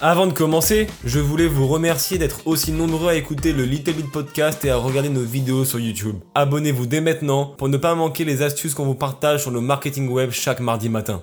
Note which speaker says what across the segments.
Speaker 1: Avant de commencer, je voulais vous remercier d'être aussi nombreux à écouter le Little Bit Podcast et à regarder nos vidéos sur YouTube. Abonnez-vous dès maintenant pour ne pas manquer les astuces qu'on vous partage sur le marketing web chaque mardi matin.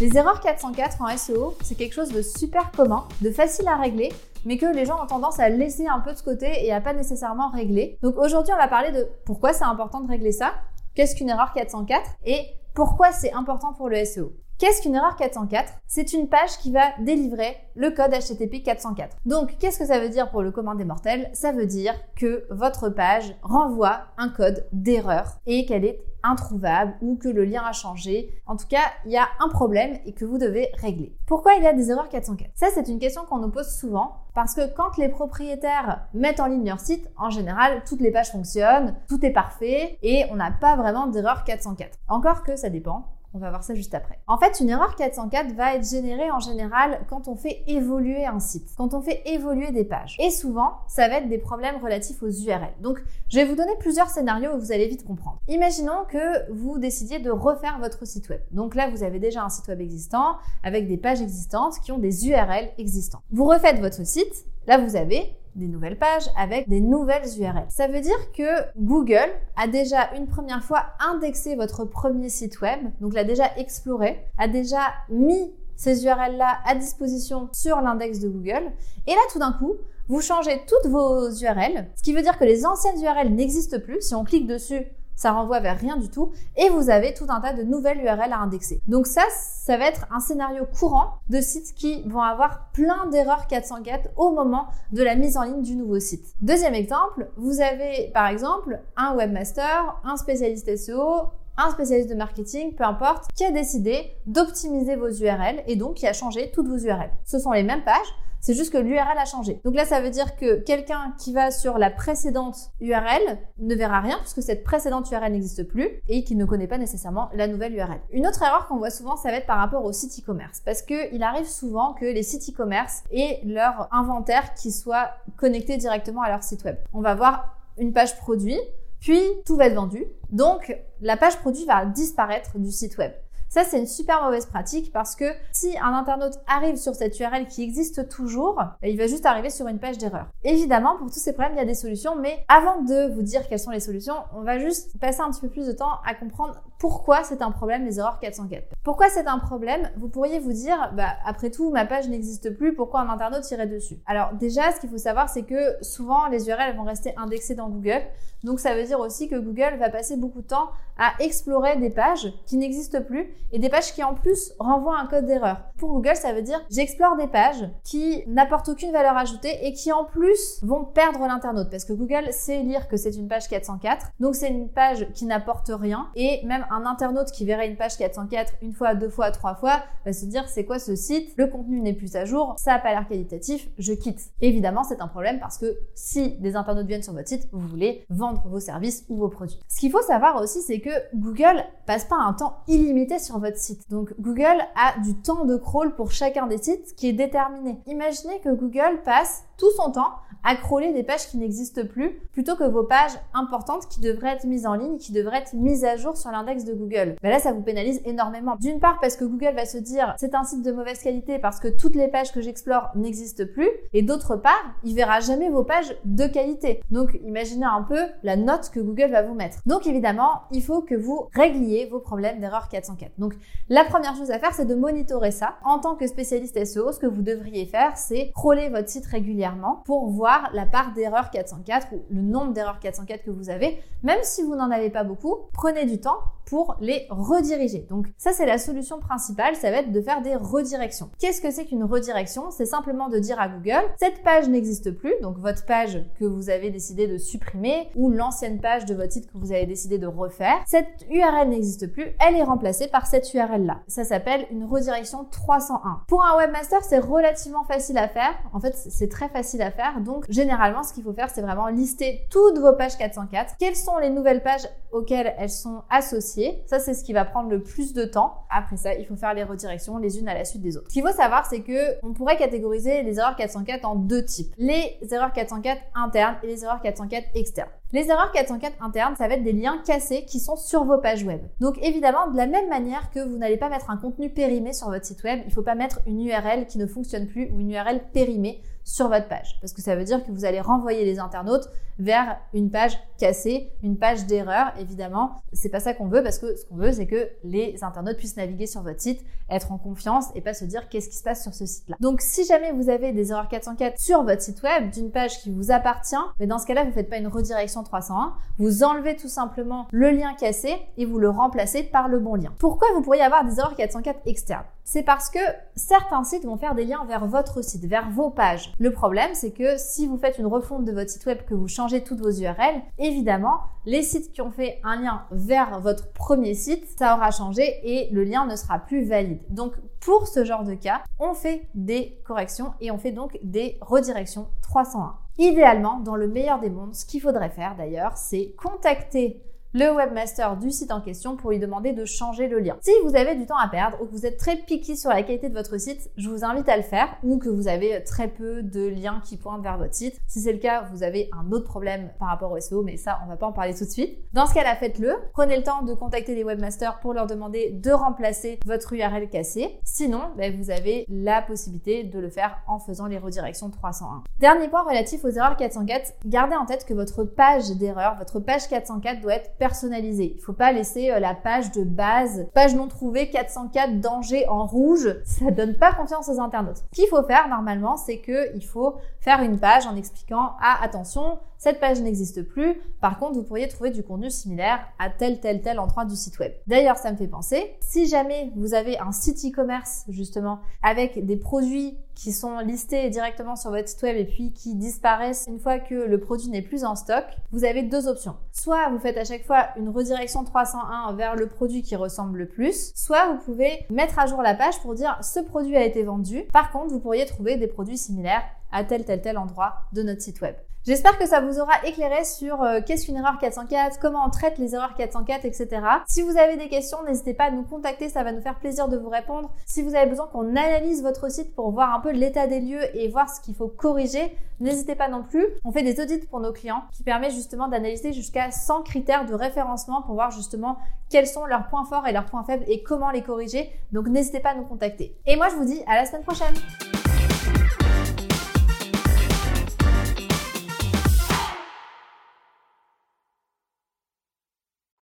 Speaker 2: Les erreurs 404 en SEO, c'est quelque chose de super commun, de facile à régler, mais que les gens ont tendance à laisser un peu de côté et à pas nécessairement régler. Donc aujourd'hui, on va parler de pourquoi c'est important de régler ça, qu'est-ce qu'une erreur 404 et pourquoi c'est important pour le SEO. Qu'est-ce qu'une erreur 404 C'est une page qui va délivrer le code HTTP 404. Donc, qu'est-ce que ça veut dire pour le commun des mortels? Ça veut dire que votre page renvoie un code d'erreur et qu'elle est introuvable ou que le lien a changé. En tout cas, il y a un problème et que vous devez régler. Pourquoi il y a des erreurs 404 Ça, c'est une question qu'on nous pose souvent parce que quand les propriétaires mettent en ligne leur site, en général, toutes les pages fonctionnent, tout est parfait et on n'a pas vraiment d'erreur 404. Encore que ça dépend. On va voir ça juste après. En fait, une erreur 404 va être générée en général quand on fait évoluer un site, quand on fait évoluer des pages. Et souvent, ça va être des problèmes relatifs aux URL. Donc, je vais vous donner plusieurs scénarios où vous allez vite comprendre. Imaginons que vous décidiez de refaire votre site web. Donc là, vous avez déjà un site web existant avec des pages existantes qui ont des URL existants. Vous refaites votre site. Là, vous avez des nouvelles pages avec des nouvelles URL. Ça veut dire que Google a déjà une première fois indexé votre premier site web, donc l'a déjà exploré, a déjà mis ces URL-là à disposition sur l'index de Google. Et là, tout d'un coup, vous changez toutes vos URL, ce qui veut dire que les anciennes URL n'existent plus. Si on clique dessus, ça renvoie vers rien du tout, et vous avez tout un tas de nouvelles URL à indexer. Donc ça, ça va être un scénario courant de sites qui vont avoir plein d'erreurs 404 au moment de la mise en ligne du nouveau site. Deuxième exemple, vous avez par exemple un webmaster, un spécialiste SEO, un spécialiste de marketing, peu importe, qui a décidé d'optimiser vos URL et donc qui a changé toutes vos URL. Ce sont les mêmes pages, c'est juste que l'URL a changé. Donc là, ça veut dire que quelqu'un qui va sur la précédente URL ne verra rien puisque cette précédente URL n'existe plus et qui ne connaît pas nécessairement la nouvelle URL. Une autre erreur qu'on voit souvent, ça va être par rapport au site e-commerce parce que il arrive souvent que les sites e-commerce aient leur inventaire qui soit connecté directement à leur site web. On va voir une page produit, puis tout va être vendu. Donc la page produit va disparaître du site web. Ça, c'est une super mauvaise pratique parce que si un internaute arrive sur cette URL qui existe toujours, il va juste arriver sur une page d'erreur. Évidemment, pour tous ces problèmes, il y a des solutions, mais avant de vous dire quelles sont les solutions, on va juste passer un petit peu plus de temps à comprendre pourquoi c'est un problème les erreurs 404. Pourquoi c'est un problème? Vous pourriez vous dire, bah, après tout, ma page n'existe plus, pourquoi un internaute irait dessus? Alors déjà, ce qu'il faut savoir, c'est que souvent, les URL vont rester indexées dans Google. Donc ça veut dire aussi que Google va passer beaucoup de temps à explorer des pages qui n'existent plus et des pages qui en plus renvoient un code d'erreur. Pour Google, ça veut dire j'explore des pages qui n'apportent aucune valeur ajoutée et qui en plus vont perdre l'internaute parce que Google sait lire que c'est une page 404. Donc c'est une page qui n'apporte rien et même un internaute qui verrait une page 404 une fois, deux fois, trois fois va se dire c'est quoi ce site? Le contenu n'est plus à jour, ça n'a pas l'air qualitatif, je quitte. Évidemment, c'est un problème parce que si des internautes viennent sur votre site, vous voulez vendre vos services ou vos produits. Ce qu'il faut savoir aussi, c'est que Google passe pas un temps illimité sur votre site. Donc Google a du temps de crawl pour chacun des sites qui est déterminé. Imaginez que Google passe tout son temps à crawler des pages qui n'existent plus plutôt que vos pages importantes qui devraient être mises en ligne, qui devraient être mises à jour sur l'index de Google. Ben là, ça vous pénalise énormément. D'une part parce que Google va se dire c'est un site de mauvaise qualité parce que toutes les pages que j'explore n'existent plus et d'autre part, il verra jamais vos pages de qualité. Donc imaginez un peu la note que Google va vous mettre. Donc évidemment, il faut que vous régliez vos problèmes d'erreur 404. Donc la première chose à faire, c'est de monitorer ça. En tant que spécialiste SEO, ce que vous devriez faire, c'est crawler votre site régulièrement pour voir la part d'erreur 404 ou le nombre d'erreurs 404 que vous avez. Même si vous n'en avez pas beaucoup, prenez du temps pour les rediriger. Donc ça c'est la solution principale, ça va être de faire des redirections. Qu'est-ce que c'est qu'une redirection? C'est simplement de dire à Google, cette page n'existe plus, donc votre page que vous avez décidé de supprimer ou l'ancienne page de votre site que vous avez décidé de refaire, cette URL n'existe plus, elle est remplacée par cette URL là. Ça s'appelle une redirection 301. Pour un webmaster, c'est relativement facile à faire. En fait, c'est très facile à faire. Donc, généralement, ce qu'il faut faire, c'est vraiment lister toutes vos pages 404. Quelles sont les nouvelles pages auxquelles elles sont associées? Ça, c'est ce qui va prendre le plus de temps. Après ça, il faut faire les redirections les unes à la suite des autres. Ce qu'il faut savoir, c'est que on pourrait catégoriser les erreurs 404 en deux types. Les erreurs 404 internes et les erreurs 404 externes. Les erreurs 404 internes, ça va être des liens cassés qui sont sur vos pages web. Donc évidemment, de la même manière que vous n'allez pas mettre un contenu périmé sur votre site web, il ne faut pas mettre une URL qui ne fonctionne plus ou une URL périmée sur votre page. Parce que ça veut dire que vous allez renvoyer les internautes vers une page cassée, une page d'erreur. Évidemment, c'est pas ça qu'on veut parce que ce qu'on veut, c'est que les internautes puissent naviguer sur votre site, être en confiance et pas se dire qu'est-ce qui se passe sur ce site-là. Donc, si jamais vous avez des erreurs 404 sur votre site web d'une page qui vous appartient, mais dans ce cas-là, vous faites pas une redirection 301, vous enlevez tout simplement le lien cassé et vous le remplacez par le bon lien. Pourquoi vous pourriez avoir des erreurs 404 externes? C'est parce que certains sites vont faire des liens vers votre site, vers vos pages. Le problème, c'est que si vous faites une refonte de votre site web, que vous changez toutes vos URL, évidemment, les sites qui ont fait un lien vers votre premier site, ça aura changé et le lien ne sera plus valide. Donc, pour ce genre de cas, on fait des corrections et on fait donc des redirections 301. Idéalement, dans le meilleur des mondes, ce qu'il faudrait faire d'ailleurs, c'est contacter le webmaster du site en question pour lui demander de changer le lien. Si vous avez du temps à perdre ou que vous êtes très piqué sur la qualité de votre site, je vous invite à le faire ou que vous avez très peu de liens qui pointent vers votre site. Si c'est le cas, vous avez un autre problème par rapport au SEO, mais ça, on va pas en parler tout de suite. Dans ce cas-là, faites-le. Prenez le temps de contacter les webmasters pour leur demander de remplacer votre URL cassée. Sinon, ben, vous avez la possibilité de le faire en faisant les redirections 301. Dernier point relatif aux erreurs 404, gardez en tête que votre page d'erreur, votre page 404 doit être personnalisé. Il faut pas laisser euh, la page de base, page non trouvée 404 danger en rouge. Ça donne pas confiance aux internautes. Ce qu'il faut faire normalement, c'est que il faut faire une page en expliquant ah attention, cette page n'existe plus. Par contre, vous pourriez trouver du contenu similaire à tel, tel, tel endroit du site web. D'ailleurs, ça me fait penser, si jamais vous avez un site e-commerce, justement, avec des produits qui sont listés directement sur votre site web et puis qui disparaissent une fois que le produit n'est plus en stock, vous avez deux options. Soit vous faites à chaque fois une redirection 301 vers le produit qui ressemble le plus, soit vous pouvez mettre à jour la page pour dire ce produit a été vendu. Par contre, vous pourriez trouver des produits similaires à tel tel tel endroit de notre site web. J'espère que ça vous aura éclairé sur euh, qu'est-ce qu'une erreur 404, comment on traite les erreurs 404, etc. Si vous avez des questions, n'hésitez pas à nous contacter, ça va nous faire plaisir de vous répondre. Si vous avez besoin qu'on analyse votre site pour voir un peu l'état des lieux et voir ce qu'il faut corriger, n'hésitez pas non plus. On fait des audits pour nos clients qui permet justement d'analyser jusqu'à 100 critères de référencement pour voir justement quels sont leurs points forts et leurs points faibles et comment les corriger. Donc n'hésitez pas à nous contacter. Et moi je vous dis à la semaine prochaine